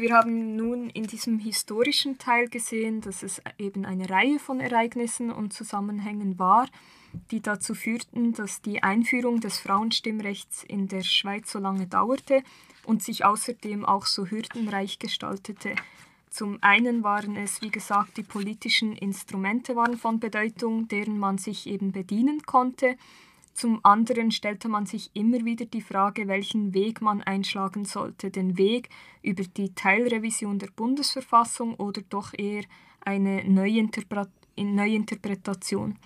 Wir haben nun in diesem historischen Teil gesehen, dass es eben eine Reihe von Ereignissen und Zusammenhängen war, die dazu führten, dass die Einführung des Frauenstimmrechts in der Schweiz so lange dauerte und sich außerdem auch so hürdenreich gestaltete. Zum einen waren es, wie gesagt, die politischen Instrumente waren von Bedeutung, deren man sich eben bedienen konnte. Zum anderen stellte man sich immer wieder die Frage, welchen Weg man einschlagen sollte. Den Weg über die Teilrevision der Bundesverfassung oder doch eher eine Neuinterpretation.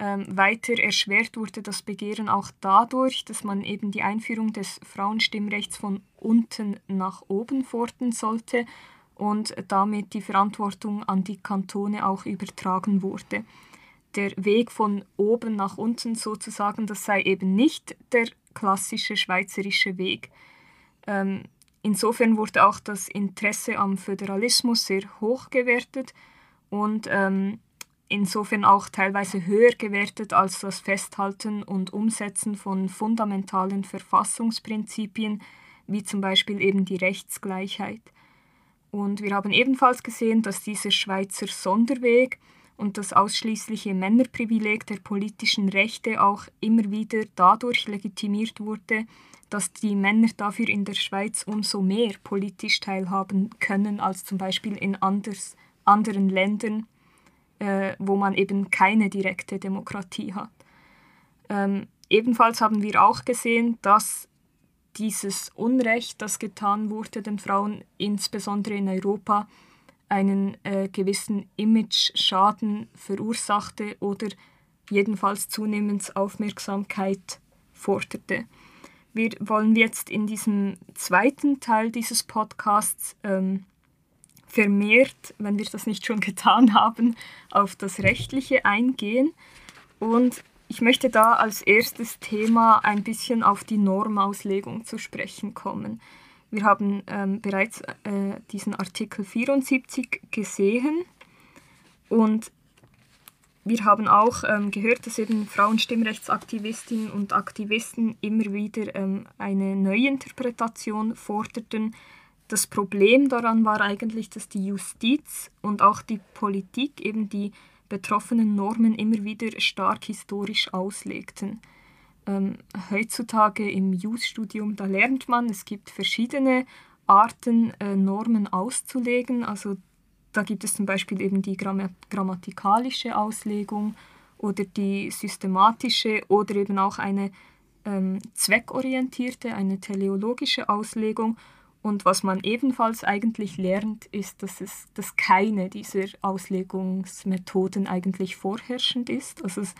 Ähm, weiter erschwert wurde das Begehren auch dadurch, dass man eben die Einführung des Frauenstimmrechts von unten nach oben fordern sollte und damit die Verantwortung an die Kantone auch übertragen wurde. Der Weg von oben nach unten sozusagen, das sei eben nicht der klassische schweizerische Weg. Ähm, insofern wurde auch das Interesse am Föderalismus sehr hoch gewertet und ähm, insofern auch teilweise höher gewertet als das Festhalten und Umsetzen von fundamentalen Verfassungsprinzipien, wie zum Beispiel eben die Rechtsgleichheit. Und wir haben ebenfalls gesehen, dass dieser Schweizer Sonderweg und das ausschließliche Männerprivileg der politischen Rechte auch immer wieder dadurch legitimiert wurde, dass die Männer dafür in der Schweiz umso mehr politisch teilhaben können als zum Beispiel in anders, anderen Ländern, äh, wo man eben keine direkte Demokratie hat. Ähm, ebenfalls haben wir auch gesehen, dass dieses Unrecht, das getan wurde den Frauen, insbesondere in Europa, einen äh, gewissen Image-Schaden verursachte oder jedenfalls zunehmend Aufmerksamkeit forderte. Wir wollen jetzt in diesem zweiten Teil dieses Podcasts ähm, vermehrt, wenn wir das nicht schon getan haben, auf das Rechtliche eingehen und ich möchte da als erstes Thema ein bisschen auf die Normauslegung zu sprechen kommen. Wir haben ähm, bereits äh, diesen Artikel 74 gesehen und wir haben auch ähm, gehört, dass eben Frauenstimmrechtsaktivistinnen und Aktivisten immer wieder ähm, eine Neuinterpretation forderten. Das Problem daran war eigentlich, dass die Justiz und auch die Politik eben die betroffenen Normen immer wieder stark historisch auslegten. Ähm, heutzutage im Jus-Studium, da lernt man, es gibt verschiedene Arten, äh, Normen auszulegen. Also da gibt es zum Beispiel eben die Gramm grammatikalische Auslegung oder die systematische oder eben auch eine ähm, zweckorientierte, eine teleologische Auslegung. Und was man ebenfalls eigentlich lernt, ist, dass, es, dass keine dieser Auslegungsmethoden eigentlich vorherrschend ist. Also es,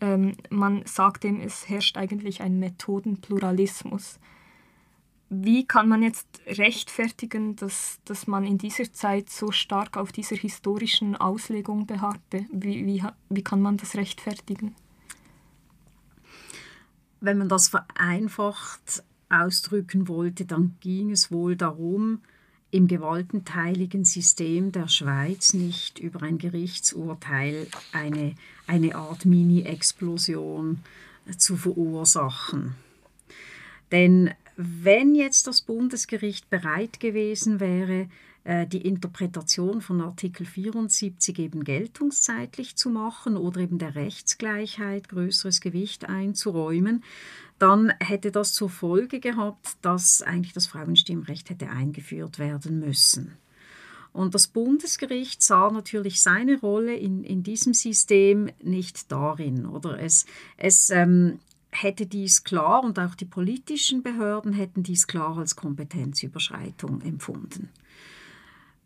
ähm, man sagt dem, es herrscht eigentlich ein Methodenpluralismus. Wie kann man jetzt rechtfertigen, dass, dass man in dieser Zeit so stark auf dieser historischen Auslegung beharrte? Wie, wie, wie kann man das rechtfertigen? Wenn man das vereinfacht ausdrücken wollte, dann ging es wohl darum, im gewaltenteiligen System der Schweiz nicht über ein Gerichtsurteil eine, eine Art Mini-Explosion zu verursachen. Denn wenn jetzt das Bundesgericht bereit gewesen wäre, äh, die Interpretation von Artikel 74 eben geltungszeitlich zu machen oder eben der Rechtsgleichheit größeres Gewicht einzuräumen, dann hätte das zur Folge gehabt, dass eigentlich das Frauenstimmrecht hätte eingeführt werden müssen. Und das Bundesgericht sah natürlich seine Rolle in, in diesem System nicht darin. Oder es, es ähm, hätte dies klar und auch die politischen Behörden hätten dies klar als Kompetenzüberschreitung empfunden.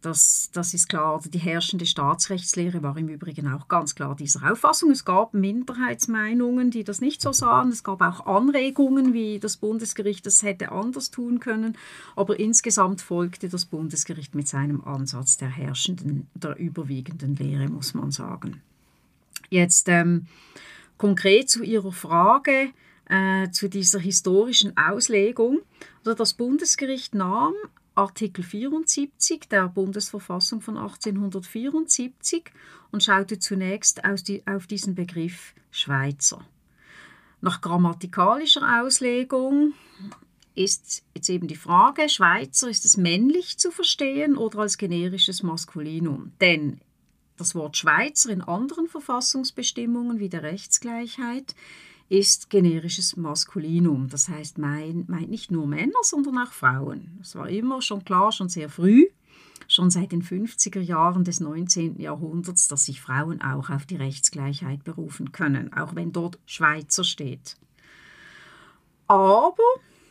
Das, das ist klar. Also die herrschende Staatsrechtslehre war im Übrigen auch ganz klar dieser Auffassung. Es gab Minderheitsmeinungen, die das nicht so sahen. Es gab auch Anregungen, wie das Bundesgericht das hätte anders tun können. Aber insgesamt folgte das Bundesgericht mit seinem Ansatz der herrschenden, der überwiegenden Lehre, muss man sagen. Jetzt ähm, konkret zu Ihrer Frage äh, zu dieser historischen Auslegung. Also das Bundesgericht nahm Artikel 74 der Bundesverfassung von 1874 und schaute zunächst auf diesen Begriff Schweizer. Nach grammatikalischer Auslegung ist jetzt eben die Frage, Schweizer, ist es männlich zu verstehen oder als generisches Maskulinum? Denn das Wort Schweizer in anderen Verfassungsbestimmungen wie der Rechtsgleichheit ist generisches Maskulinum. Das heißt, meint mein nicht nur Männer, sondern auch Frauen. Das war immer schon klar, schon sehr früh, schon seit den 50er Jahren des 19. Jahrhunderts, dass sich Frauen auch auf die Rechtsgleichheit berufen können, auch wenn dort Schweizer steht. Aber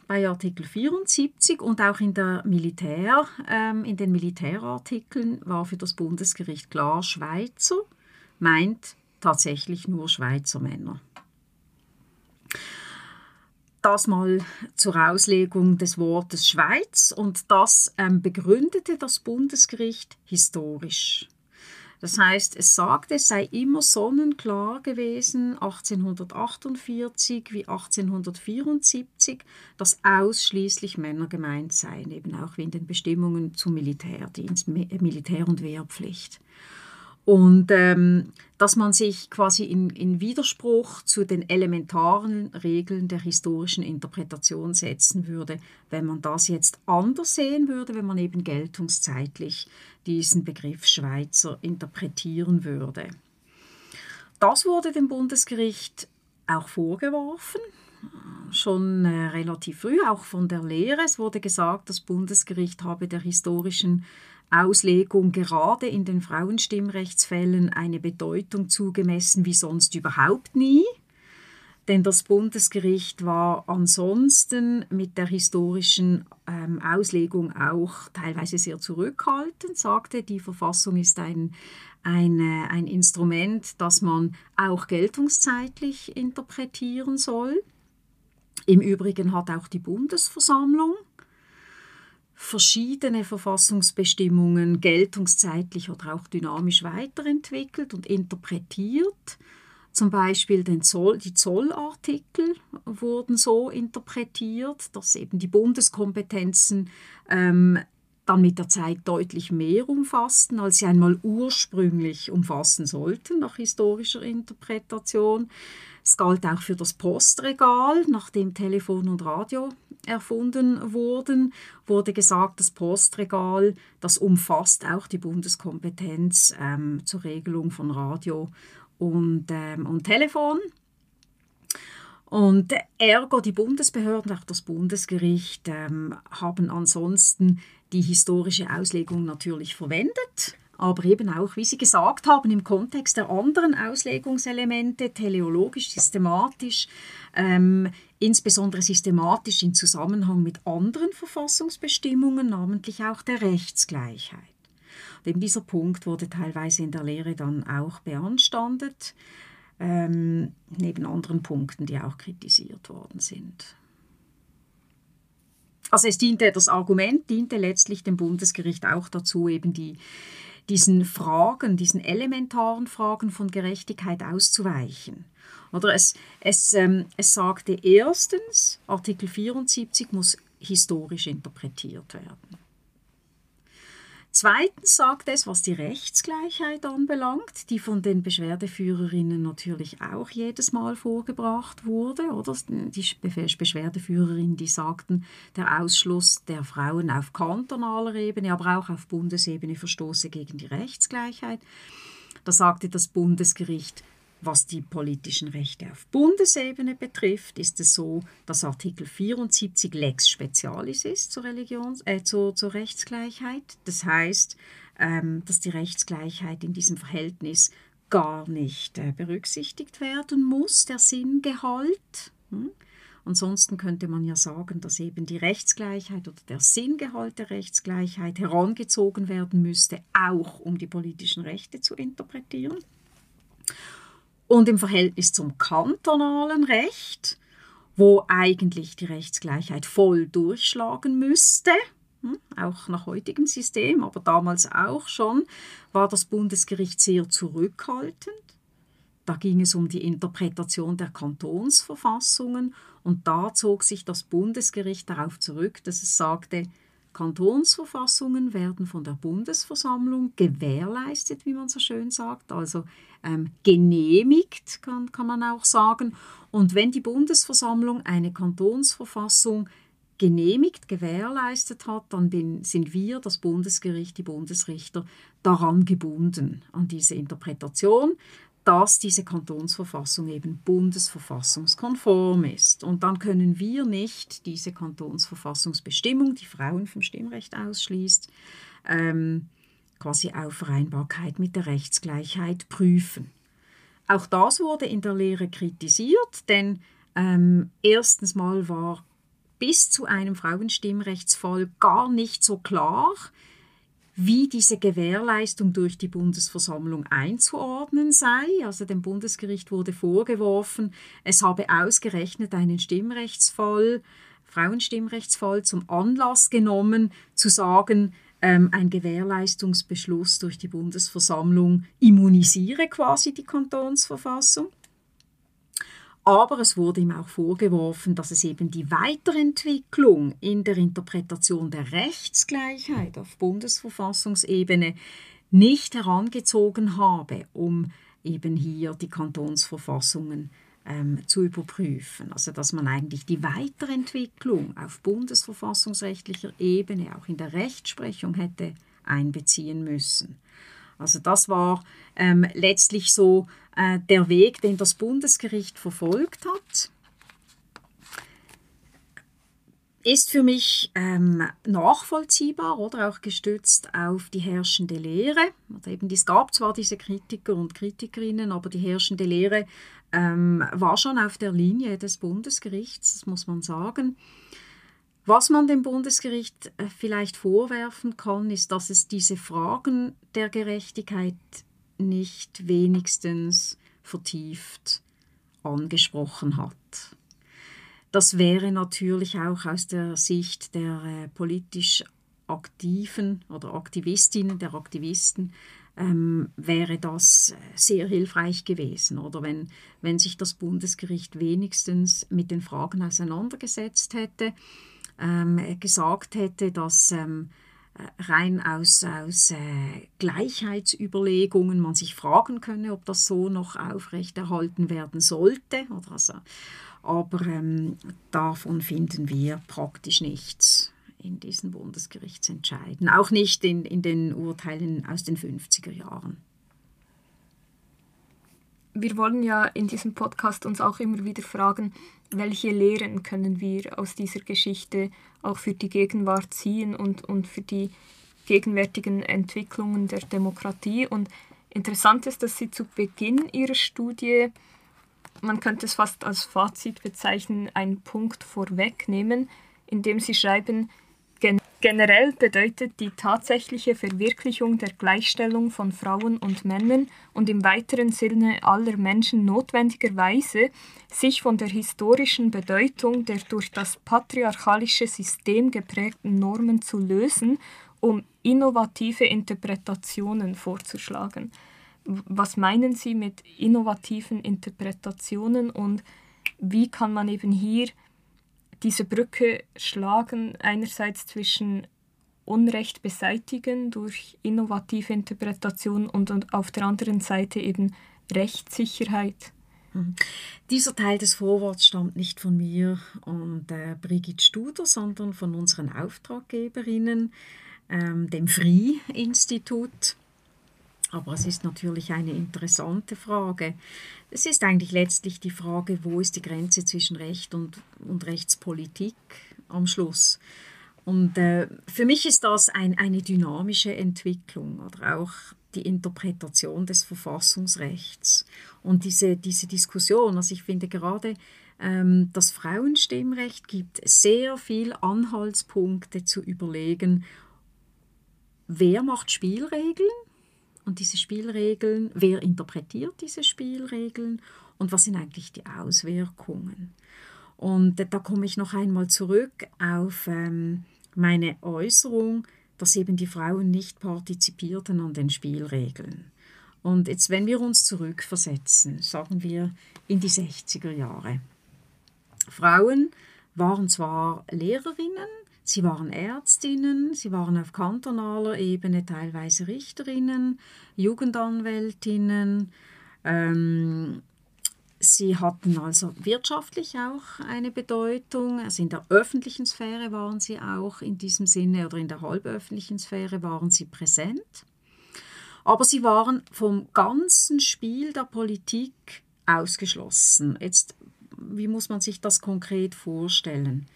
bei Artikel 74 und auch in, der Militär, ähm, in den Militärartikeln war für das Bundesgericht klar, Schweizer meint tatsächlich nur Schweizer Männer. Das mal zur Auslegung des Wortes Schweiz und das ähm, begründete das Bundesgericht historisch. Das heißt, es sagte, es sei immer sonnenklar gewesen, 1848 wie 1874, dass ausschließlich Männer gemeint seien, eben auch wie in den Bestimmungen zum Militärdienst, Militär- und Wehrpflicht. Und ähm, dass man sich quasi in, in, Widerspruch zu den elementaren Regeln der historischen Interpretation setzen würde, wenn man das jetzt anders sehen würde, wenn man eben geltungszeitlich diesen Begriff Schweizer interpretieren würde. Das wurde dem Bundesgericht auch vorgeworfen, schon äh, relativ früh, auch von der Lehre. Es wurde gesagt, das Bundesgericht habe der historischen Auslegung gerade in den Frauenstimmrechtsfällen eine Bedeutung zugemessen wie sonst überhaupt nie. Denn das Bundesgericht war ansonsten mit der historischen ähm, Auslegung auch teilweise sehr zurückhaltend, sagte, die Verfassung ist ein, ein, ein Instrument, das man auch geltungszeitlich interpretieren soll. Im Übrigen hat auch die Bundesversammlung verschiedene Verfassungsbestimmungen geltungszeitlich oder auch dynamisch weiterentwickelt und interpretiert. Zum Beispiel Zoll, die Zollartikel wurden so interpretiert, dass eben die Bundeskompetenzen ähm, dann mit der Zeit deutlich mehr umfassten, als sie einmal ursprünglich umfassen sollten nach historischer Interpretation. Es galt auch für das Postregal, nachdem Telefon und Radio erfunden wurden, wurde gesagt, das Postregal, das umfasst auch die Bundeskompetenz ähm, zur Regelung von Radio und, ähm, und Telefon. Und ergo die Bundesbehörden, auch das Bundesgericht, ähm, haben ansonsten die historische Auslegung natürlich verwendet aber eben auch, wie Sie gesagt haben, im Kontext der anderen Auslegungselemente, teleologisch, systematisch, ähm, insbesondere systematisch in Zusammenhang mit anderen Verfassungsbestimmungen, namentlich auch der Rechtsgleichheit. Und eben dieser Punkt wurde teilweise in der Lehre dann auch beanstandet, ähm, neben anderen Punkten, die auch kritisiert worden sind. Also es diente, das Argument diente letztlich dem Bundesgericht auch dazu, eben die, diesen Fragen, diesen elementaren Fragen von Gerechtigkeit auszuweichen. Oder es, es, ähm, es sagte erstens, Artikel 74 muss historisch interpretiert werden. Zweitens sagt es, was die Rechtsgleichheit anbelangt, die von den Beschwerdeführerinnen natürlich auch jedes Mal vorgebracht wurde. Oder die Beschwerdeführerinnen, die sagten, der Ausschluss der Frauen auf kantonaler Ebene, aber auch auf Bundesebene verstoße gegen die Rechtsgleichheit. Da sagte das Bundesgericht, was die politischen Rechte auf Bundesebene betrifft, ist es so, dass Artikel 74 Lex Specialis ist zur, Religions äh, zur, zur Rechtsgleichheit. Das heißt, ähm, dass die Rechtsgleichheit in diesem Verhältnis gar nicht äh, berücksichtigt werden muss, der Sinngehalt. Hm? Ansonsten könnte man ja sagen, dass eben die Rechtsgleichheit oder der Sinngehalt der Rechtsgleichheit herangezogen werden müsste, auch um die politischen Rechte zu interpretieren. Und im Verhältnis zum kantonalen Recht, wo eigentlich die Rechtsgleichheit voll durchschlagen müsste, hm, auch nach heutigem System, aber damals auch schon, war das Bundesgericht sehr zurückhaltend. Da ging es um die Interpretation der Kantonsverfassungen und da zog sich das Bundesgericht darauf zurück, dass es sagte, Kantonsverfassungen werden von der Bundesversammlung gewährleistet, wie man so schön sagt, also ähm, genehmigt, kann, kann man auch sagen. Und wenn die Bundesversammlung eine Kantonsverfassung genehmigt, gewährleistet hat, dann bin, sind wir, das Bundesgericht, die Bundesrichter, daran gebunden, an diese Interpretation, dass diese Kantonsverfassung eben bundesverfassungskonform ist. Und dann können wir nicht diese Kantonsverfassungsbestimmung, die Frauen vom Stimmrecht ausschließt, ähm, quasi auf Vereinbarkeit mit der Rechtsgleichheit prüfen. Auch das wurde in der Lehre kritisiert, denn ähm, erstens mal war bis zu einem Frauenstimmrechtsfall gar nicht so klar, wie diese Gewährleistung durch die Bundesversammlung einzuordnen sei. Also dem Bundesgericht wurde vorgeworfen, es habe ausgerechnet einen Stimmrechtsfall, Frauenstimmrechtsfall zum Anlass genommen, zu sagen, ähm, ein Gewährleistungsbeschluss durch die Bundesversammlung immunisiere quasi die Kantonsverfassung. Aber es wurde ihm auch vorgeworfen, dass es eben die Weiterentwicklung in der Interpretation der Rechtsgleichheit auf Bundesverfassungsebene nicht herangezogen habe, um eben hier die Kantonsverfassungen ähm, zu überprüfen. Also dass man eigentlich die Weiterentwicklung auf bundesverfassungsrechtlicher Ebene auch in der Rechtsprechung hätte einbeziehen müssen. Also das war ähm, letztlich so äh, der Weg, den das Bundesgericht verfolgt hat. Ist für mich ähm, nachvollziehbar oder auch gestützt auf die herrschende Lehre. Also eben, es gab zwar diese Kritiker und Kritikerinnen, aber die herrschende Lehre ähm, war schon auf der Linie des Bundesgerichts, das muss man sagen. Was man dem Bundesgericht äh, vielleicht vorwerfen kann, ist, dass es diese Fragen der Gerechtigkeit nicht wenigstens vertieft angesprochen hat. Das wäre natürlich auch aus der Sicht der äh, politisch Aktiven oder Aktivistinnen, der Aktivisten, ähm, wäre das sehr hilfreich gewesen. Oder wenn, wenn sich das Bundesgericht wenigstens mit den Fragen auseinandergesetzt hätte ähm, gesagt hätte, dass ähm, rein aus, aus äh, Gleichheitsüberlegungen man sich fragen könne, ob das so noch aufrechterhalten werden sollte. Oder also, aber ähm, davon finden wir praktisch nichts in diesen Bundesgerichtsentscheiden, auch nicht in, in den Urteilen aus den 50er Jahren wir wollen ja in diesem Podcast uns auch immer wieder fragen, welche Lehren können wir aus dieser Geschichte auch für die Gegenwart ziehen und, und für die gegenwärtigen Entwicklungen der Demokratie. Und interessant ist, dass Sie zu Beginn Ihrer Studie, man könnte es fast als Fazit bezeichnen, einen Punkt vorwegnehmen, indem Sie schreiben, Generell bedeutet die tatsächliche Verwirklichung der Gleichstellung von Frauen und Männern und im weiteren Sinne aller Menschen notwendigerweise, sich von der historischen Bedeutung der durch das patriarchalische System geprägten Normen zu lösen, um innovative Interpretationen vorzuschlagen. Was meinen Sie mit innovativen Interpretationen und wie kann man eben hier diese Brücke schlagen, einerseits zwischen Unrecht beseitigen durch innovative Interpretation und, und auf der anderen Seite eben Rechtssicherheit. Mhm. Dieser Teil des Vorworts stammt nicht von mir und äh, Brigitte Studer, sondern von unseren Auftraggeberinnen, ähm, dem FRI-Institut. Aber es ist natürlich eine interessante Frage. Es ist eigentlich letztlich die Frage, wo ist die Grenze zwischen Recht und, und Rechtspolitik am Schluss. Und äh, für mich ist das ein, eine dynamische Entwicklung oder auch die Interpretation des Verfassungsrechts. Und diese, diese Diskussion, also ich finde gerade ähm, das Frauenstimmrecht gibt sehr viele Anhaltspunkte zu überlegen, wer macht Spielregeln und diese Spielregeln, wer interpretiert diese Spielregeln und was sind eigentlich die Auswirkungen. Und da komme ich noch einmal zurück auf ähm, meine Äußerung, dass eben die Frauen nicht partizipierten an den Spielregeln. Und jetzt, wenn wir uns zurückversetzen, sagen wir in die 60er Jahre. Frauen waren zwar Lehrerinnen, Sie waren Ärztinnen, sie waren auf kantonaler Ebene teilweise Richterinnen, Jugendanwältinnen. Ähm, Sie hatten also wirtschaftlich auch eine Bedeutung. Also in der öffentlichen Sphäre waren sie auch in diesem Sinne oder in der halböffentlichen Sphäre waren sie präsent. Aber sie waren vom ganzen Spiel der Politik ausgeschlossen. Jetzt, wie muss man sich das konkret vorstellen?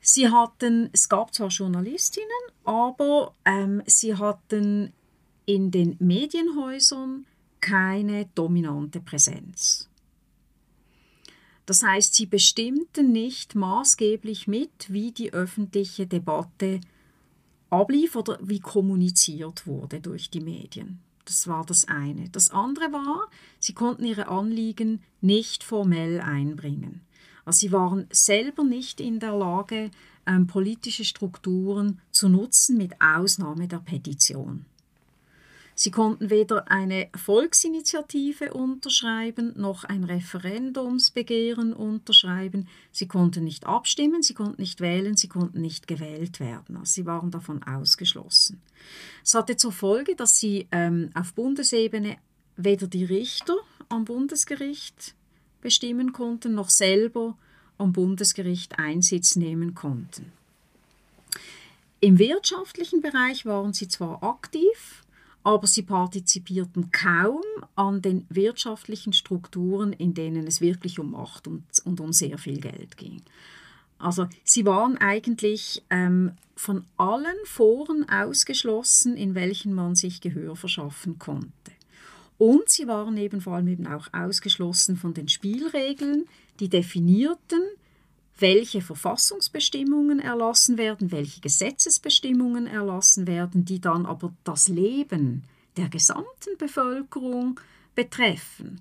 Sie hatten, es gab zwar Journalistinnen, aber ähm, sie hatten in den Medienhäusern keine dominante Präsenz. Das heißt, sie bestimmten nicht maßgeblich mit, wie die öffentliche Debatte ablief oder wie kommuniziert wurde durch die Medien. Das war das eine. Das andere war, sie konnten ihre Anliegen nicht formell einbringen. Also sie waren selber nicht in der Lage, ähm, politische Strukturen zu nutzen, mit Ausnahme der Petition. Sie konnten weder eine Volksinitiative unterschreiben noch ein Referendumsbegehren unterschreiben. Sie konnten nicht abstimmen, sie konnten nicht wählen, sie konnten nicht gewählt werden. Also sie waren davon ausgeschlossen. Es hatte zur Folge, dass sie ähm, auf Bundesebene weder die Richter am Bundesgericht bestimmen konnten, noch selber am Bundesgericht Einsitz nehmen konnten. Im wirtschaftlichen Bereich waren sie zwar aktiv, aber sie partizipierten kaum an den wirtschaftlichen Strukturen, in denen es wirklich um Macht und, und um sehr viel Geld ging. Also sie waren eigentlich ähm, von allen Foren ausgeschlossen, in welchen man sich Gehör verschaffen konnte. Und sie waren eben vor allem eben auch ausgeschlossen von den Spielregeln, die definierten, welche Verfassungsbestimmungen erlassen werden, welche Gesetzesbestimmungen erlassen werden, die dann aber das Leben der gesamten Bevölkerung betreffen,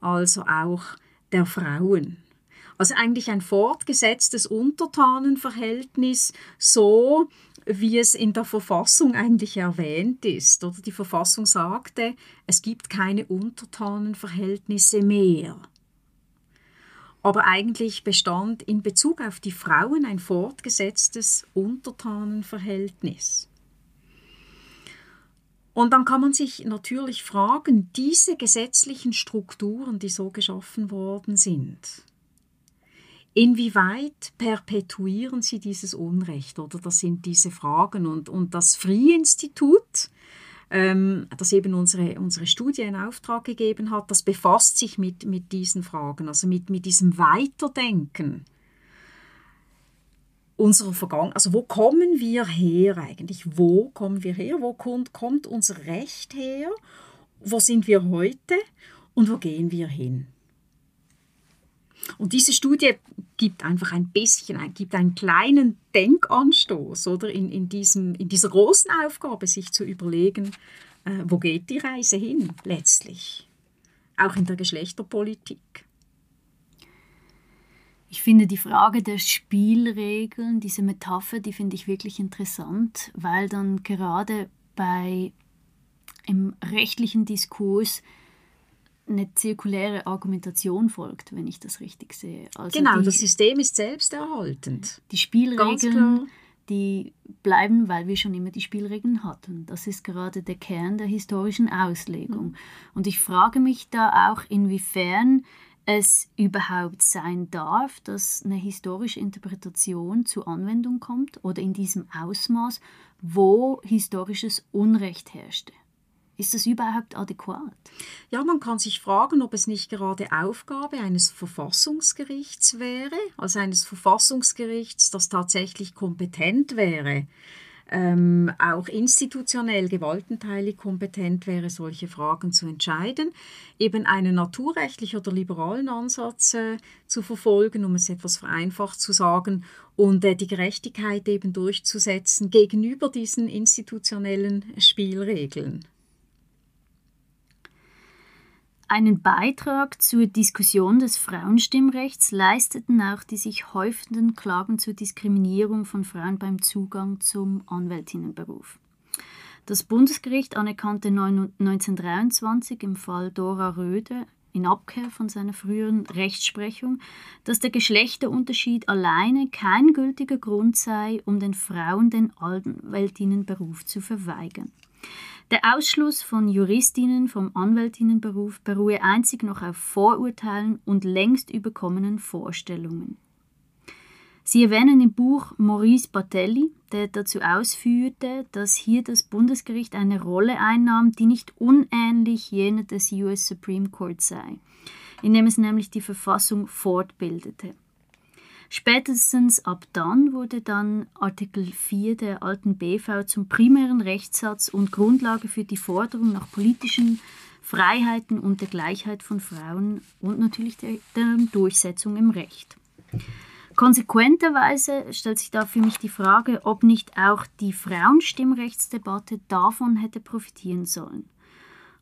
also auch der Frauen. Also eigentlich ein fortgesetztes Untertanenverhältnis, so wie es in der Verfassung eigentlich erwähnt ist. Oder die Verfassung sagte, es gibt keine Untertanenverhältnisse mehr aber eigentlich bestand in Bezug auf die Frauen ein fortgesetztes Untertanenverhältnis. Und dann kann man sich natürlich fragen, diese gesetzlichen Strukturen, die so geschaffen worden sind, inwieweit perpetuieren sie dieses Unrecht? Oder das sind diese Fragen. Und, und das Free-Institut, ähm, das eben unsere, unsere Studie in Auftrag gegeben hat, das befasst sich mit, mit diesen Fragen, also mit, mit diesem Weiterdenken unserer Vergangenheit. Also wo kommen wir her eigentlich? Wo kommen wir her? Wo kommt, kommt unser Recht her? Wo sind wir heute? Und wo gehen wir hin? Und diese Studie gibt einfach ein bisschen, gibt einen kleinen Denkanstoß oder in, in, diesem, in dieser großen Aufgabe, sich zu überlegen, äh, wo geht die Reise hin letztlich, auch in der Geschlechterpolitik. Ich finde die Frage der Spielregeln, diese Metapher, die finde ich wirklich interessant, weil dann gerade bei im rechtlichen Diskurs eine zirkuläre Argumentation folgt, wenn ich das richtig sehe. Also genau, die, das System ist selbsterhaltend. Die Spielregeln, die bleiben, weil wir schon immer die Spielregeln hatten. Das ist gerade der Kern der historischen Auslegung. Mhm. Und ich frage mich da auch, inwiefern es überhaupt sein darf, dass eine historische Interpretation zur Anwendung kommt oder in diesem Ausmaß, wo historisches Unrecht herrschte. Ist das überhaupt adäquat? Ja, man kann sich fragen, ob es nicht gerade Aufgabe eines Verfassungsgerichts wäre, also eines Verfassungsgerichts, das tatsächlich kompetent wäre, ähm, auch institutionell gewaltenteilig kompetent wäre, solche Fragen zu entscheiden, eben einen naturrechtlichen oder liberalen Ansatz äh, zu verfolgen, um es etwas vereinfacht zu sagen, und äh, die Gerechtigkeit eben durchzusetzen gegenüber diesen institutionellen Spielregeln. Einen Beitrag zur Diskussion des Frauenstimmrechts leisteten auch die sich häufenden Klagen zur Diskriminierung von Frauen beim Zugang zum Anwältinnenberuf. Das Bundesgericht anerkannte 1923 im Fall Dora Röde in Abkehr von seiner früheren Rechtsprechung, dass der Geschlechterunterschied alleine kein gültiger Grund sei, um den Frauen den Anwältinnenberuf zu verweigern. Der Ausschluss von Juristinnen vom Anwältinnenberuf beruhe einzig noch auf Vorurteilen und längst überkommenen Vorstellungen. Sie erwähnen im Buch Maurice Batelli, der dazu ausführte, dass hier das Bundesgericht eine Rolle einnahm, die nicht unähnlich jener des US Supreme Court sei, indem es nämlich die Verfassung fortbildete. Spätestens ab dann wurde dann Artikel 4 der alten BV zum primären Rechtssatz und Grundlage für die Forderung nach politischen Freiheiten und der Gleichheit von Frauen und natürlich der, der Durchsetzung im Recht. Konsequenterweise stellt sich da für mich die Frage, ob nicht auch die Frauenstimmrechtsdebatte davon hätte profitieren sollen.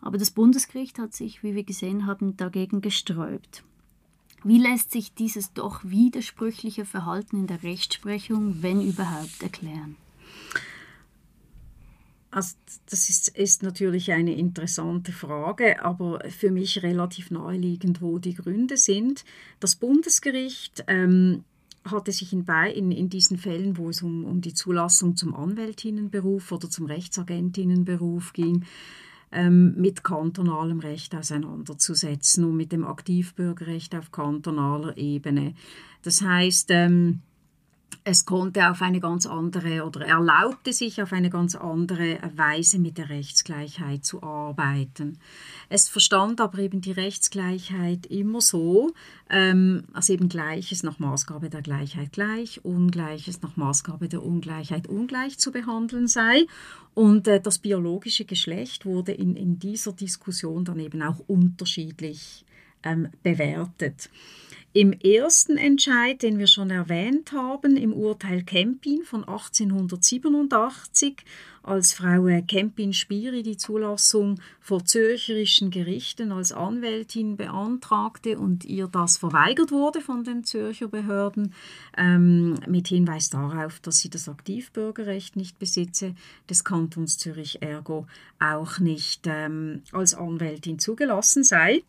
Aber das Bundesgericht hat sich, wie wir gesehen haben, dagegen gesträubt. Wie lässt sich dieses doch widersprüchliche Verhalten in der Rechtsprechung, wenn überhaupt, erklären? Also das ist, ist, natürlich eine interessante Frage, aber für mich relativ naheliegend, wo die Gründe sind. Das Bundesgericht ähm, hatte sich in, in, in diesen Fällen, wo es um, um die Zulassung zum Anwältinnenberuf oder zum Rechtsagentinnenberuf ging, ähm, mit kantonalem Recht auseinanderzusetzen und mit dem Aktivbürgerrecht auf kantonaler Ebene. Das heißt, ähm, es konnte auf eine ganz andere oder erlaubte sich auf eine ganz andere Weise mit der Rechtsgleichheit zu arbeiten. Es verstand aber eben die Rechtsgleichheit immer so, ähm, als eben Gleiches nach Maßgabe der Gleichheit gleich, Ungleiches nach Maßgabe der Ungleichheit ungleich zu behandeln sei. Und äh, das biologische Geschlecht wurde in, in dieser Diskussion dann eben auch unterschiedlich ähm, bewertet. Im ersten Entscheid, den wir schon erwähnt haben, im Urteil Kempin von 1887, als Frau Kempin-Spiri die Zulassung vor zürcherischen Gerichten als Anwältin beantragte und ihr das verweigert wurde von den Zürcher Behörden, ähm, mit Hinweis darauf, dass sie das Aktivbürgerrecht nicht besitze, des Kantons Zürich ergo auch nicht ähm, als Anwältin zugelassen sei.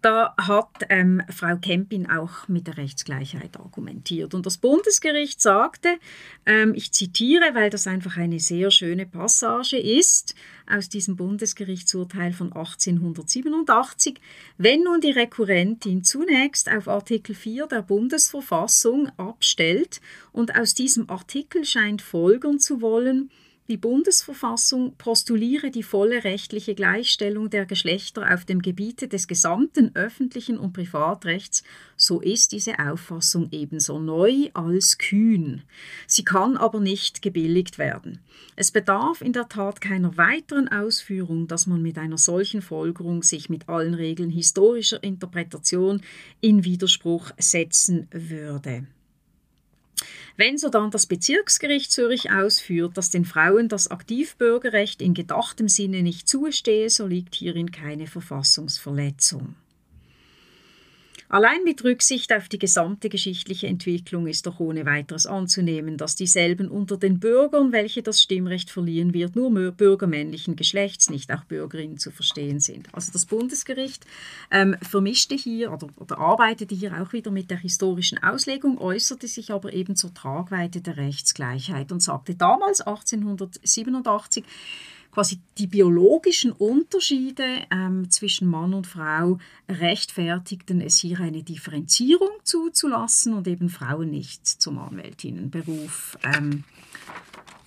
Da hat ähm, Frau Kempin auch mit der Rechtsgleichheit argumentiert. Und das Bundesgericht sagte, ähm, ich zitiere, weil das einfach eine sehr schöne Passage ist aus diesem Bundesgerichtsurteil von 1887, wenn nun die Rekurrentin zunächst auf Artikel 4 der Bundesverfassung abstellt und aus diesem Artikel scheint folgern zu wollen, die Bundesverfassung postuliere die volle rechtliche Gleichstellung der Geschlechter auf dem Gebiete des gesamten öffentlichen und Privatrechts, so ist diese Auffassung ebenso neu als kühn. Sie kann aber nicht gebilligt werden. Es bedarf in der Tat keiner weiteren Ausführung, dass man mit einer solchen Folgerung sich mit allen Regeln historischer Interpretation in Widerspruch setzen würde. Wenn so dann das Bezirksgericht Zürich ausführt, dass den Frauen das Aktivbürgerrecht in gedachtem Sinne nicht zustehen, so liegt hierin keine Verfassungsverletzung. Allein mit Rücksicht auf die gesamte geschichtliche Entwicklung ist doch ohne weiteres anzunehmen, dass dieselben unter den Bürgern, welche das Stimmrecht verliehen wird, nur Bürger männlichen Geschlechts, nicht auch Bürgerinnen zu verstehen sind. Also das Bundesgericht ähm, vermischte hier oder, oder arbeitete hier auch wieder mit der historischen Auslegung, äußerte sich aber eben zur Tragweite der Rechtsgleichheit und sagte damals 1887, quasi die biologischen Unterschiede ähm, zwischen Mann und Frau rechtfertigten es hier eine Differenzierung zuzulassen und eben Frauen nicht zum Anwältinnenberuf ähm,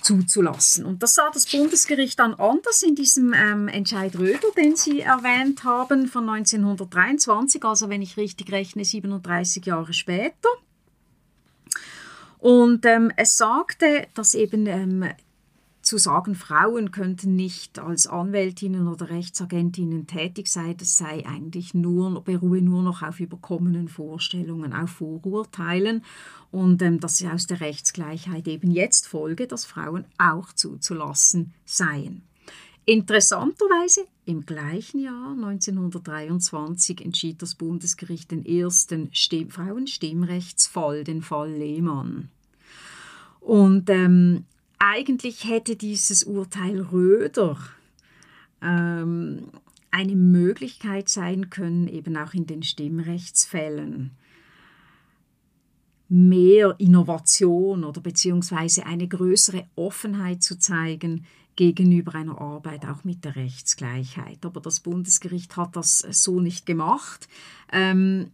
zuzulassen. Und das sah das Bundesgericht dann anders in diesem ähm, Entscheid Röder, den Sie erwähnt haben, von 1923, also wenn ich richtig rechne, 37 Jahre später. Und ähm, es sagte, dass eben ähm, zu sagen, Frauen könnten nicht als Anwältinnen oder Rechtsagentinnen tätig sein, das sei eigentlich nur, beruhe nur noch auf überkommenen Vorstellungen, auf Vorurteilen und ähm, dass aus der Rechtsgleichheit eben jetzt folge, dass Frauen auch zuzulassen seien. Interessanterweise im gleichen Jahr 1923 entschied das Bundesgericht den ersten Stimm Frauenstimmrechtsfall, den Fall Lehmann. Und ähm, eigentlich hätte dieses Urteil Röder ähm, eine Möglichkeit sein können, eben auch in den Stimmrechtsfällen mehr Innovation oder beziehungsweise eine größere Offenheit zu zeigen gegenüber einer Arbeit auch mit der Rechtsgleichheit. Aber das Bundesgericht hat das so nicht gemacht. Ähm,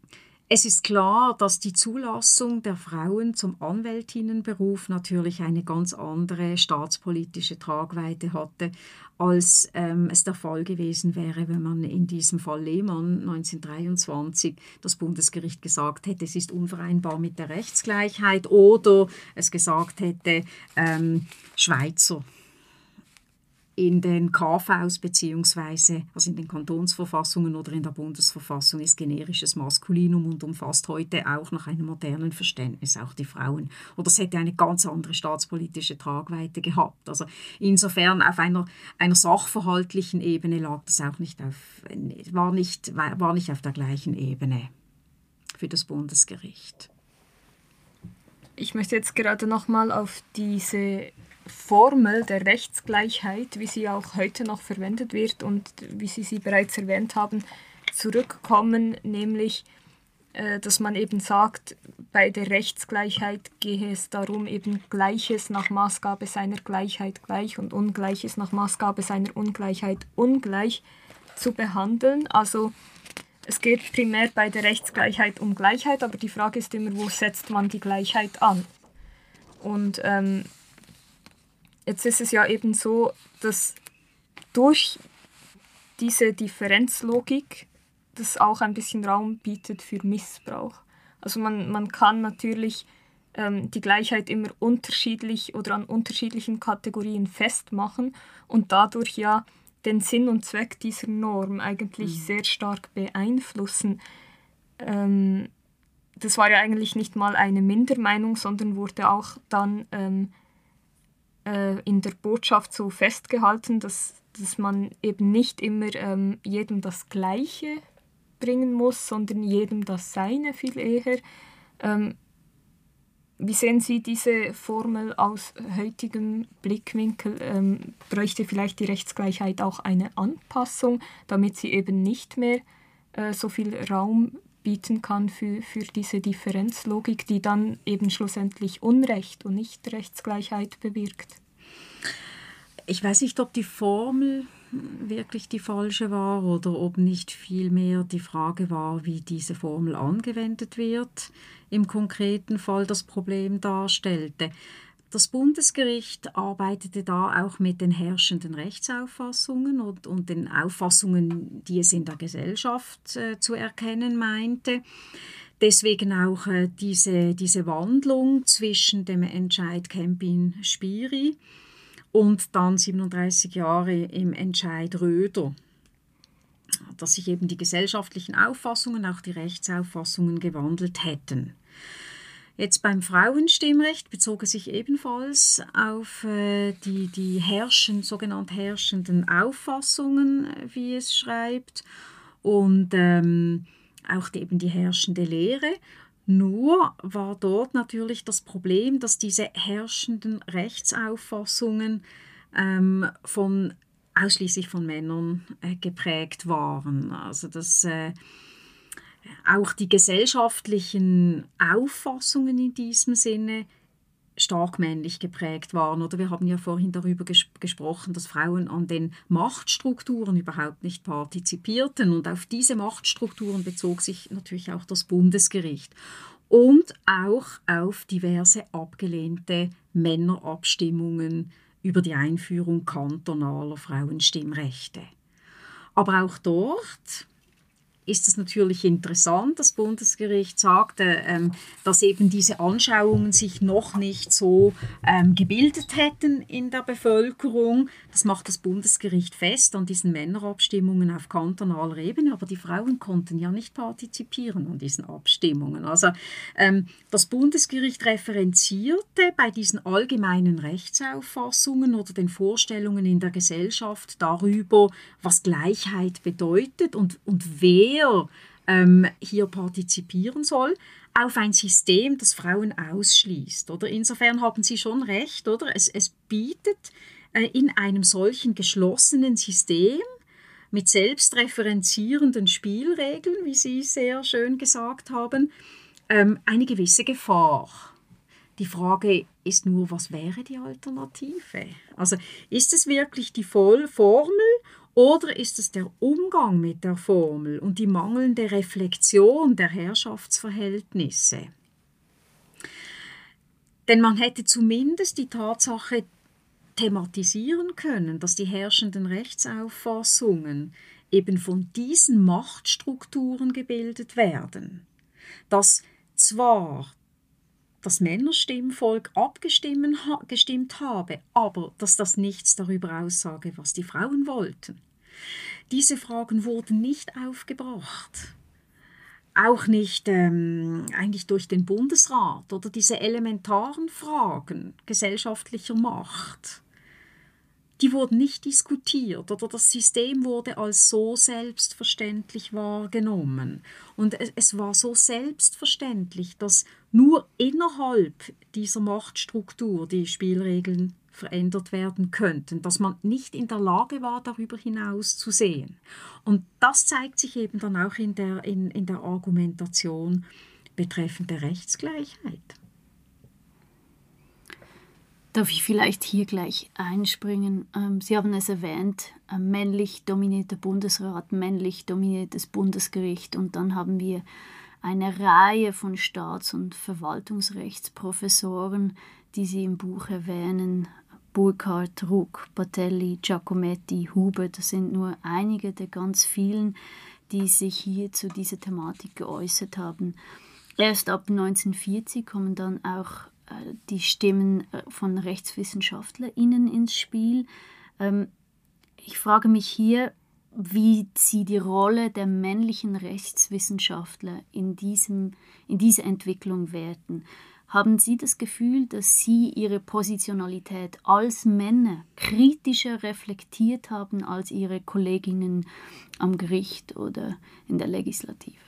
es ist klar, dass die Zulassung der Frauen zum Anwältinnenberuf natürlich eine ganz andere staatspolitische Tragweite hatte, als ähm, es der Fall gewesen wäre, wenn man in diesem Fall Lehmann 1923 das Bundesgericht gesagt hätte, es ist unvereinbar mit der Rechtsgleichheit oder es gesagt hätte, ähm, Schweizer in den KVs beziehungsweise also in den Kantonsverfassungen oder in der Bundesverfassung ist generisches Maskulinum und umfasst heute auch nach einem modernen Verständnis auch die Frauen. Oder es hätte eine ganz andere staatspolitische Tragweite gehabt. Also insofern auf einer, einer sachverhaltlichen Ebene lag das auch nicht auf, war nicht, war nicht auf der gleichen Ebene für das Bundesgericht. Ich möchte jetzt gerade nochmal auf diese Formel der Rechtsgleichheit, wie sie auch heute noch verwendet wird und wie Sie sie bereits erwähnt haben, zurückkommen, nämlich äh, dass man eben sagt, bei der Rechtsgleichheit gehe es darum, eben Gleiches nach Maßgabe seiner Gleichheit gleich und Ungleiches nach Maßgabe seiner Ungleichheit ungleich zu behandeln. Also es geht primär bei der Rechtsgleichheit um Gleichheit, aber die Frage ist immer, wo setzt man die Gleichheit an? Und ähm, Jetzt ist es ja eben so, dass durch diese Differenzlogik das auch ein bisschen Raum bietet für Missbrauch. Also man, man kann natürlich ähm, die Gleichheit immer unterschiedlich oder an unterschiedlichen Kategorien festmachen und dadurch ja den Sinn und Zweck dieser Norm eigentlich mhm. sehr stark beeinflussen. Ähm, das war ja eigentlich nicht mal eine Mindermeinung, sondern wurde auch dann ähm, äh, in der Botschaft so festgehalten, dass, dass man eben nicht immer ähm, jedem das Gleiche bringen muss, sondern jedem das Seine viel eher. Ähm, wie sehen Sie diese Formel aus heutigem Blickwinkel? Ähm, bräuchte vielleicht die Rechtsgleichheit auch eine Anpassung, damit sie eben nicht mehr äh, so viel Raum bieten kann für, für diese Differenzlogik, die dann eben schlussendlich Unrecht und nicht Rechtsgleichheit bewirkt. Ich weiß nicht, ob die Formel wirklich die falsche war oder ob nicht vielmehr die Frage war, wie diese Formel angewendet wird, im konkreten Fall das Problem darstellte. Das Bundesgericht arbeitete da auch mit den herrschenden Rechtsauffassungen und, und den Auffassungen, die es in der Gesellschaft äh, zu erkennen meinte. Deswegen auch äh, diese, diese Wandlung zwischen dem Entscheid Kempin-Spiri und dann 37 Jahre im Entscheid Röder dass sich eben die gesellschaftlichen Auffassungen, auch die Rechtsauffassungen gewandelt hätten. Jetzt beim Frauenstimmrecht bezog es sich ebenfalls auf äh, die, die herrschen, sogenannt herrschenden Auffassungen, wie es schreibt, und ähm, auch die, eben die herrschende Lehre. Nur war dort natürlich das Problem, dass diese herrschenden Rechtsauffassungen ähm, von ausschließlich von Männern äh, geprägt waren. Also dass äh, auch die gesellschaftlichen Auffassungen in diesem Sinne stark männlich geprägt waren. Oder wir haben ja vorhin darüber ges gesprochen, dass Frauen an den Machtstrukturen überhaupt nicht partizipierten. Und auf diese Machtstrukturen bezog sich natürlich auch das Bundesgericht. Und auch auf diverse abgelehnte Männerabstimmungen über die Einführung kantonaler Frauenstimmrechte. Aber auch dort ist es natürlich interessant. Das Bundesgericht sagte, ähm, dass eben diese Anschauungen sich noch nicht so ähm, gebildet hätten in der Bevölkerung. Das macht das Bundesgericht fest an diesen Männerabstimmungen auf kantonaler Ebene, aber die Frauen konnten ja nicht partizipieren an diesen Abstimmungen. Also ähm, das Bundesgericht referenzierte bei diesen allgemeinen Rechtsauffassungen oder den Vorstellungen in der Gesellschaft darüber, was Gleichheit bedeutet und, und wer wer ähm, hier partizipieren soll, auf ein System, das Frauen ausschließt. Oder? Insofern haben Sie schon recht, oder? Es, es bietet äh, in einem solchen geschlossenen System mit selbstreferenzierenden Spielregeln, wie Sie sehr schön gesagt haben, ähm, eine gewisse Gefahr. Die Frage ist nur, was wäre die Alternative? Also ist es wirklich die Vollformel oder ist es der Umgang mit der Formel und die mangelnde Reflexion der Herrschaftsverhältnisse? Denn man hätte zumindest die Tatsache thematisieren können, dass die herrschenden Rechtsauffassungen eben von diesen Machtstrukturen gebildet werden, dass zwar das Männerstimmvolk abgestimmt habe, aber dass das nichts darüber aussage, was die Frauen wollten. Diese Fragen wurden nicht aufgebracht. Auch nicht ähm, eigentlich durch den Bundesrat oder diese elementaren Fragen gesellschaftlicher Macht die wurden nicht diskutiert oder das System wurde als so selbstverständlich wahrgenommen. Und es, es war so selbstverständlich, dass nur innerhalb dieser Machtstruktur die Spielregeln verändert werden könnten, dass man nicht in der Lage war, darüber hinaus zu sehen. Und das zeigt sich eben dann auch in der, in, in der Argumentation betreffend der Rechtsgleichheit. Darf ich vielleicht hier gleich einspringen? Ähm, Sie haben es erwähnt, männlich dominierter Bundesrat, männlich dominiertes Bundesgericht und dann haben wir eine Reihe von Staats- und Verwaltungsrechtsprofessoren, die Sie im Buch erwähnen. Burkhardt, Ruck, Patelli, Giacometti, Huber, das sind nur einige der ganz vielen, die sich hier zu dieser Thematik geäußert haben. Erst ab 1940 kommen dann auch äh, die Stimmen äh, von RechtswissenschaftlerInnen ins Spiel. Ähm, ich frage mich hier, wie Sie die Rolle der männlichen Rechtswissenschaftler in, diesem, in dieser Entwicklung werten. Haben Sie das Gefühl, dass Sie Ihre Positionalität als Männer kritischer reflektiert haben als Ihre Kolleginnen am Gericht oder in der Legislative?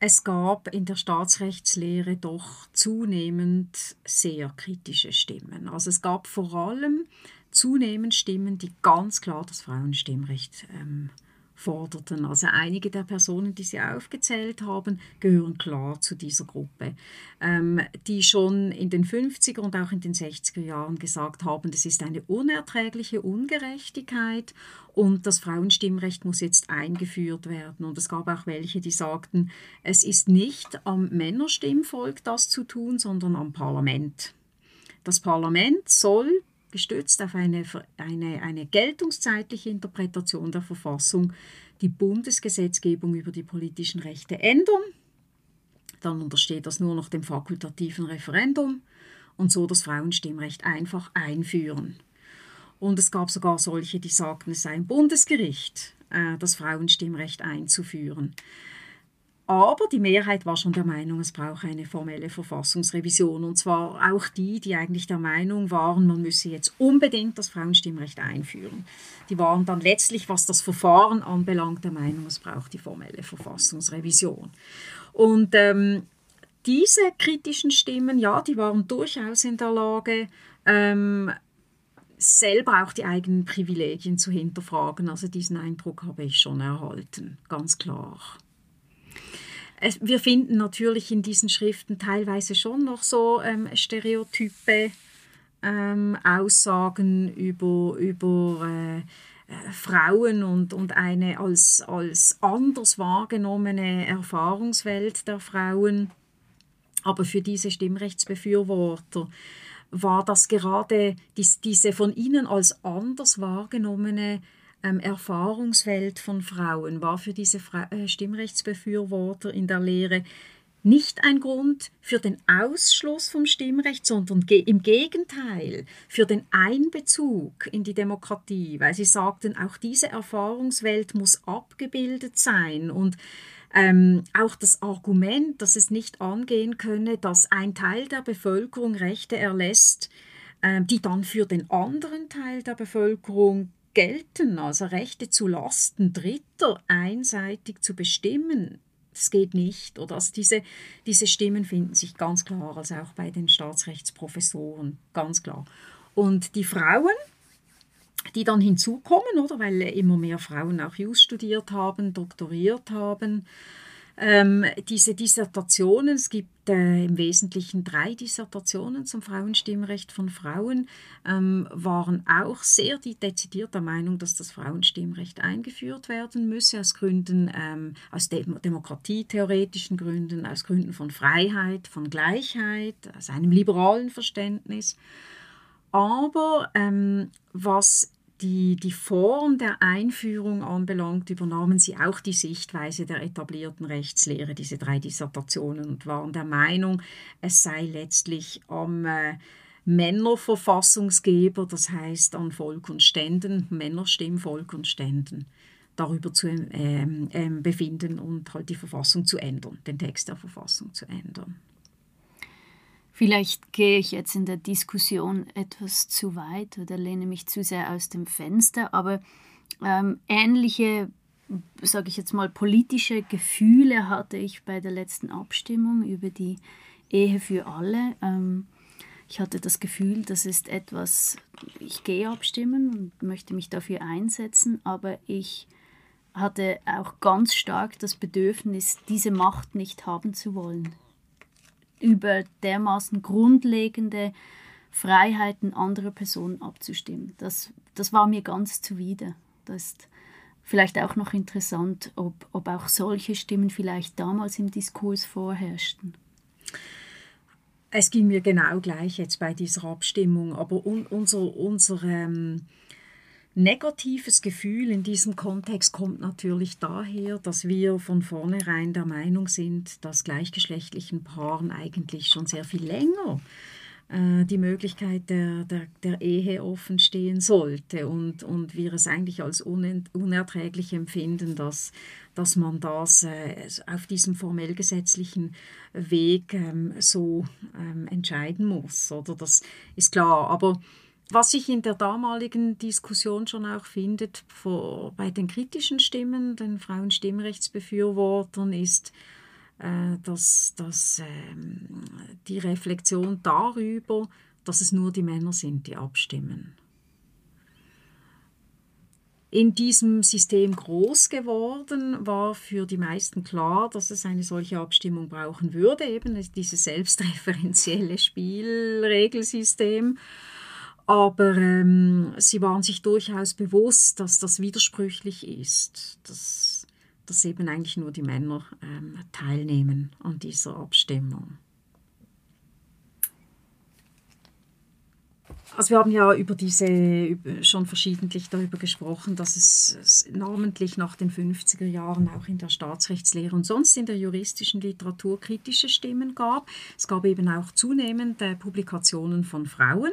es gab in der Staatsrechtslehre doch zunehmend sehr kritische Stimmen. Also es gab vor allem zunehmend Stimmen, die ganz klar das Frauenstimmrecht ähm, forderten. Also einige der Personen, die Sie aufgezählt haben, gehören klar zu dieser Gruppe, ähm, die schon in den 50er und auch in den 60er Jahren gesagt haben, das ist eine unerträgliche Ungerechtigkeit und das Frauenstimmrecht muss jetzt eingeführt werden. Und es gab auch welche, die sagten, es ist nicht am Männerstimmvolk das zu tun, sondern am Parlament. Das Parlament soll gestützt auf eine, eine, eine geltungszeitliche Interpretation der Verfassung die Bundesgesetzgebung über die politischen Rechte ändern. Dann untersteht das nur noch dem fakultativen Referendum und so das Frauenstimmrecht einfach einführen. Und es gab sogar solche, die sagten, es sei ein Bundesgericht, äh, das Frauenstimmrecht einzuführen. Aber die Mehrheit war schon der Meinung, es brauche eine formelle Verfassungsrevision. Und zwar auch die, die eigentlich der Meinung waren, man müsse jetzt unbedingt das Frauenstimmrecht einführen. Die waren dann letztlich, was das Verfahren anbelangt, der Meinung, es braucht die formelle Verfassungsrevision. Und ähm, diese kritischen Stimmen, ja, die waren durchaus in der Lage, ähm, selber auch die eigenen Privilegien zu hinterfragen. Also diesen Eindruck habe ich schon erhalten, ganz klar es, wir finden natürlich in diesen Schriften teilweise schon noch so ähm, Stereotype, ähm, Aussagen über, über äh, äh, Frauen und, und eine als, als anders wahrgenommene Erfahrungswelt der Frauen. Aber für diese Stimmrechtsbefürworter war das gerade dies, diese von ihnen als anders wahrgenommene ähm, Erfahrungswelt von Frauen war für diese Fra äh, Stimmrechtsbefürworter in der Lehre nicht ein Grund für den Ausschluss vom Stimmrecht, sondern ge im Gegenteil für den Einbezug in die Demokratie, weil sie sagten, auch diese Erfahrungswelt muss abgebildet sein und ähm, auch das Argument, dass es nicht angehen könne, dass ein Teil der Bevölkerung Rechte erlässt, äh, die dann für den anderen Teil der Bevölkerung gelten, also Rechte zu Lasten Dritter einseitig zu bestimmen, das geht nicht. Oder also diese, diese Stimmen finden sich ganz klar, also auch bei den Staatsrechtsprofessoren, ganz klar. Und die Frauen, die dann hinzukommen, oder weil immer mehr Frauen auch Jus studiert haben, doktoriert haben, Ähm, diese Dissertationen, es gibt äh, im Wesentlichen drei Dissertationen zum Frauenstimmrecht von Frauen, ähm, waren auch sehr dezidiert der Meinung, dass das Frauenstimmrecht eingeführt werden müsse, aus Gründen, ähm, aus dem demokratietheoretischen Gründen, aus Gründen von Freiheit, von Gleichheit, aus einem liberalen Verständnis. Aber ähm, was die, die Form der Einführung anbelangt, übernahmen sie auch die Sichtweise der etablierten Rechtslehre, diese drei Dissertationen, und waren der Meinung, es sei letztlich am äh, Männerverfassungsgeber, das heißt an Volk und Ständen, Männerstimmvolk und Ständen, darüber zu ähm, ähm, befinden und halt die Verfassung zu ändern, den Text der Verfassung zu ändern. Vielleicht gehe ich jetzt in der Diskussion etwas zu weit oder lehne mich zu sehr aus dem Fenster, aber ähm, ähnliche, sage ich jetzt mal, politische Gefühle hatte ich bei der letzten Abstimmung über die Ehe für alle. Ähm, ich hatte das Gefühl, das ist etwas, ich gehe abstimmen und möchte mich dafür einsetzen, aber ich hatte auch ganz stark das Bedürfnis, diese Macht nicht haben zu wollen über dermaßen grundlegende Freiheiten anderer Personen abzustimmen. Das, das war mir ganz zuwider. Das ist vielleicht auch noch interessant, ob, ob auch solche Stimmen vielleicht damals im Diskurs vorherrschten. Es ging mir genau gleich jetzt bei dieser Abstimmung, aber un, unser, unser ähm, negatives Gefühl in diesem Kontext kommt natürlich daher, dass wir von vornherein der Meinung sind, dass gleichgeschlechtlichen Paaren eigentlich schon sehr viel länger äh, die Möglichkeit der, der, der Ehe offen stehen sollte und, und wir es eigentlich als unerträglich empfinden, dass, dass man das äh, auf diesem formell gesetzlichen Weg ähm, so ähm, entscheiden muss. Oder das ist klar. Aber was sich in der damaligen Diskussion schon auch findet vor, bei den kritischen Stimmen, den Frauenstimmrechtsbefürwortern, ist, äh, dass, dass äh, die Reflexion darüber, dass es nur die Männer sind, die abstimmen. In diesem System groß geworden war für die meisten klar, dass es eine solche Abstimmung brauchen würde, eben dieses selbstreferenzielle Spielregelsystem. Aber ähm, sie waren sich durchaus bewusst, dass das widersprüchlich ist, dass, dass eben eigentlich nur die Männer ähm, teilnehmen an dieser Abstimmung. Also wir haben ja über diese schon verschiedentlich darüber gesprochen, dass es namentlich nach den 50er Jahren auch in der Staatsrechtslehre und sonst in der juristischen Literatur kritische Stimmen gab. Es gab eben auch zunehmend Publikationen von Frauen,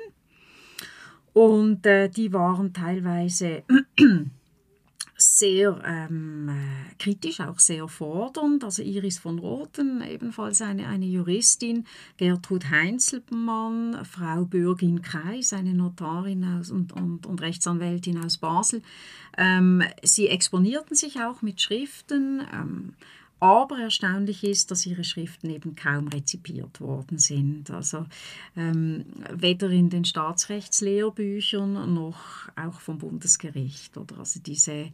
und äh, die waren teilweise sehr ähm, äh, kritisch, auch sehr fordernd. Also Iris von Rothen, ebenfalls eine, eine Juristin, Gertrud Heinzelmann, Frau Bürgin Kreis, eine Notarin aus, und, und, und Rechtsanwältin aus Basel. Ähm, sie exponierten sich auch mit Schriften. Ähm, aber erstaunlich ist, dass ihre Schriften eben kaum rezipiert worden sind. Also ähm, weder in den Staatsrechtslehrbüchern noch auch vom Bundesgericht. Oder also diese, äh,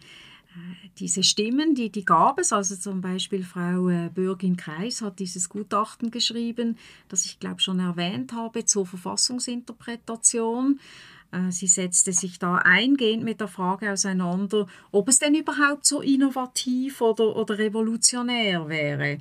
diese Stimmen, die, die gab es. Also zum Beispiel Frau äh, Bürgin Kreis hat dieses Gutachten geschrieben, das ich glaube schon erwähnt habe, zur Verfassungsinterpretation. Äh, sie setzte sich da eingehend mit der Frage auseinander, ob es denn überhaupt so innovativ oder, oder revolutionär wäre.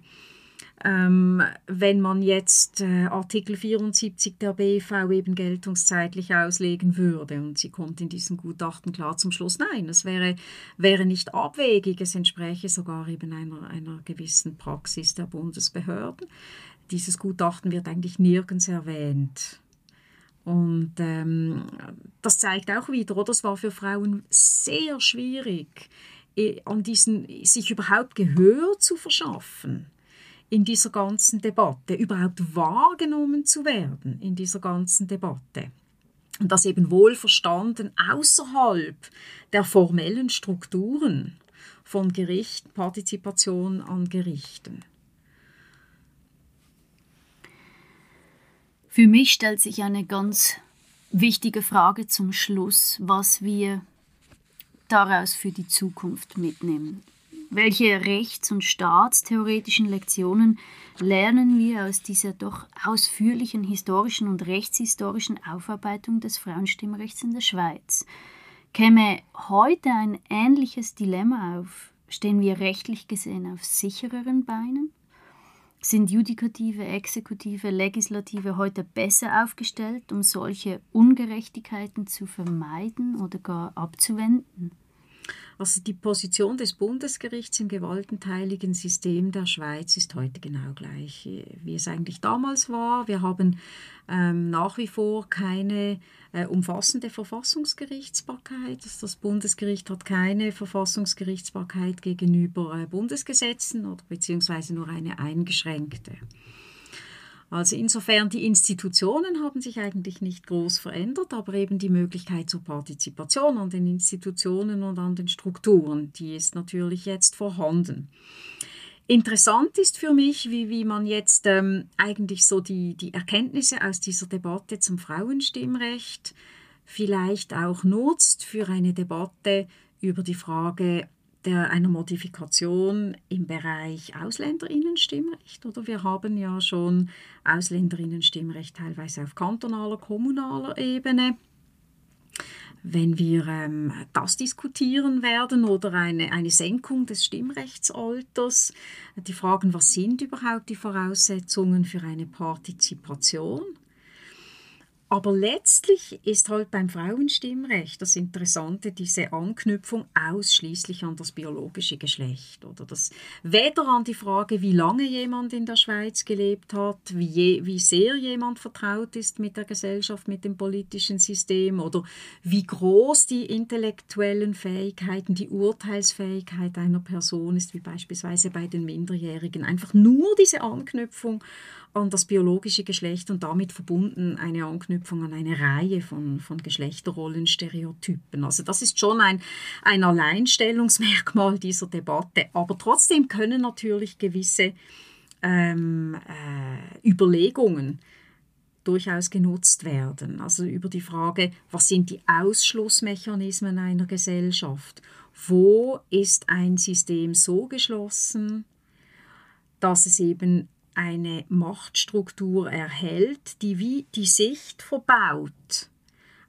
Ähm, wenn man jetzt äh, Artikel 74 der BV eben geltungszeitlich auslegen würde. Und sie kommt in diesem Gutachten klar zum Schluss, nein, es wäre, wäre nicht abwegig, es entspräche sogar eben einer, einer gewissen Praxis der Bundesbehörden. Dieses Gutachten wird eigentlich nirgends erwähnt. Und ähm, das zeigt auch wieder, oder? Es war für Frauen sehr schwierig, an diesen, sich überhaupt Gehör zu verschaffen in dieser ganzen Debatte, überhaupt wahrgenommen zu werden in dieser ganzen Debatte. Und das eben wohl verstanden außerhalb der formellen Strukturen von Gericht, Partizipation an Gerichten. Für mich stellt sich eine ganz wichtige Frage zum Schluss, was wir daraus für die Zukunft mitnehmen. Welche rechts- und staatstheoretischen Lektionen lernen wir aus dieser doch ausführlichen historischen und rechtshistorischen Aufarbeitung des Frauenstimmrechts in der Schweiz? Käme heute ein ähnliches Dilemma auf, stehen wir rechtlich gesehen auf sichereren Beinen? Sind Judikative, Exekutive, Legislative heute besser aufgestellt, um solche Ungerechtigkeiten zu vermeiden oder gar abzuwenden? Also die Position des Bundesgerichts im gewaltenteiligen System der Schweiz ist heute genau gleich, wie es eigentlich damals war. Wir haben ähm, nach wie vor keine äh, umfassende Verfassungsgerichtsbarkeit. Das Bundesgericht hat keine Verfassungsgerichtsbarkeit gegenüber äh, Bundesgesetzen oder beziehungsweise nur eine eingeschränkte. Also insofern, die Institutionen haben sich eigentlich nicht groß verändert, aber eben die Möglichkeit zur Partizipation an den Institutionen und an den Strukturen, die ist natürlich jetzt vorhanden. Interessant ist für mich, wie, wie man jetzt ähm, eigentlich so die, die Erkenntnisse aus dieser Debatte zum Frauenstimmrecht vielleicht auch nutzt für eine Debatte über die Frage, der, einer Modifikation im Bereich Ausländerinnenstimmrecht. Oder wir haben ja schon Ausländerinnenstimmrecht teilweise auf kantonaler, kommunaler Ebene. Wenn wir ähm, das diskutieren werden oder eine, eine Senkung des Stimmrechtsalters, die Fragen, was sind überhaupt die Voraussetzungen für eine Partizipation? Aber letztlich ist halt beim Frauenstimmrecht das Interessante diese Anknüpfung ausschließlich an das biologische Geschlecht oder das weder an die Frage, wie lange jemand in der Schweiz gelebt hat, wie, je, wie sehr jemand vertraut ist mit der Gesellschaft, mit dem politischen System oder wie groß die intellektuellen Fähigkeiten, die Urteilsfähigkeit einer Person ist, wie beispielsweise bei den Minderjährigen. Einfach nur diese Anknüpfung an das biologische Geschlecht und damit verbunden eine Anknüpfung an eine Reihe von, von Geschlechterrollenstereotypen. Also das ist schon ein, ein Alleinstellungsmerkmal dieser Debatte. Aber trotzdem können natürlich gewisse ähm, äh, Überlegungen durchaus genutzt werden. Also über die Frage, was sind die Ausschlussmechanismen einer Gesellschaft? Wo ist ein System so geschlossen, dass es eben eine Machtstruktur erhält, die wie die Sicht verbaut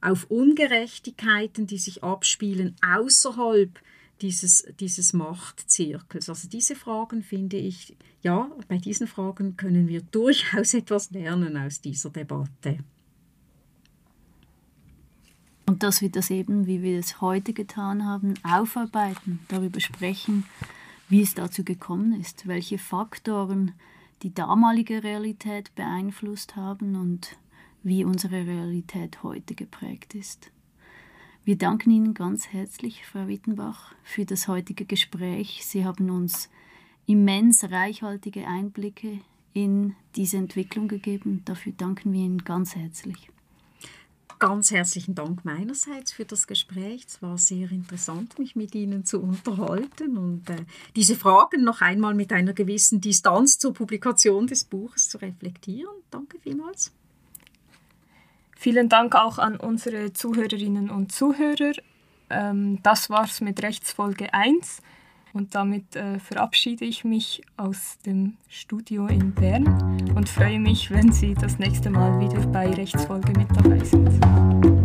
auf Ungerechtigkeiten, die sich abspielen außerhalb dieses, dieses Machtzirkels. Also diese Fragen finde ich, ja, bei diesen Fragen können wir durchaus etwas lernen aus dieser Debatte. Und dass wir das eben, wie wir es heute getan haben, aufarbeiten, darüber sprechen, wie es dazu gekommen ist, welche Faktoren die damalige Realität beeinflusst haben und wie unsere Realität heute geprägt ist. Wir danken Ihnen ganz herzlich, Frau Wittenbach, für das heutige Gespräch. Sie haben uns immens reichhaltige Einblicke in diese Entwicklung gegeben. Dafür danken wir Ihnen ganz herzlich ganz herzlichen Dank meinerseits für das Gespräch. Es war sehr interessant, mich mit Ihnen zu unterhalten und äh, diese Fragen noch einmal mit einer gewissen Distanz zur Publikation des Buches zu reflektieren. Danke vielmals. Vielen Dank auch an unsere Zuhörerinnen und Zuhörer. Ähm, das war's mit Rechtsfolge 1. Und damit äh, verabschiede ich mich aus dem Studio in Bern und freue mich, wenn Sie das nächste Mal wieder bei Rechtsfolge mit dabei sind.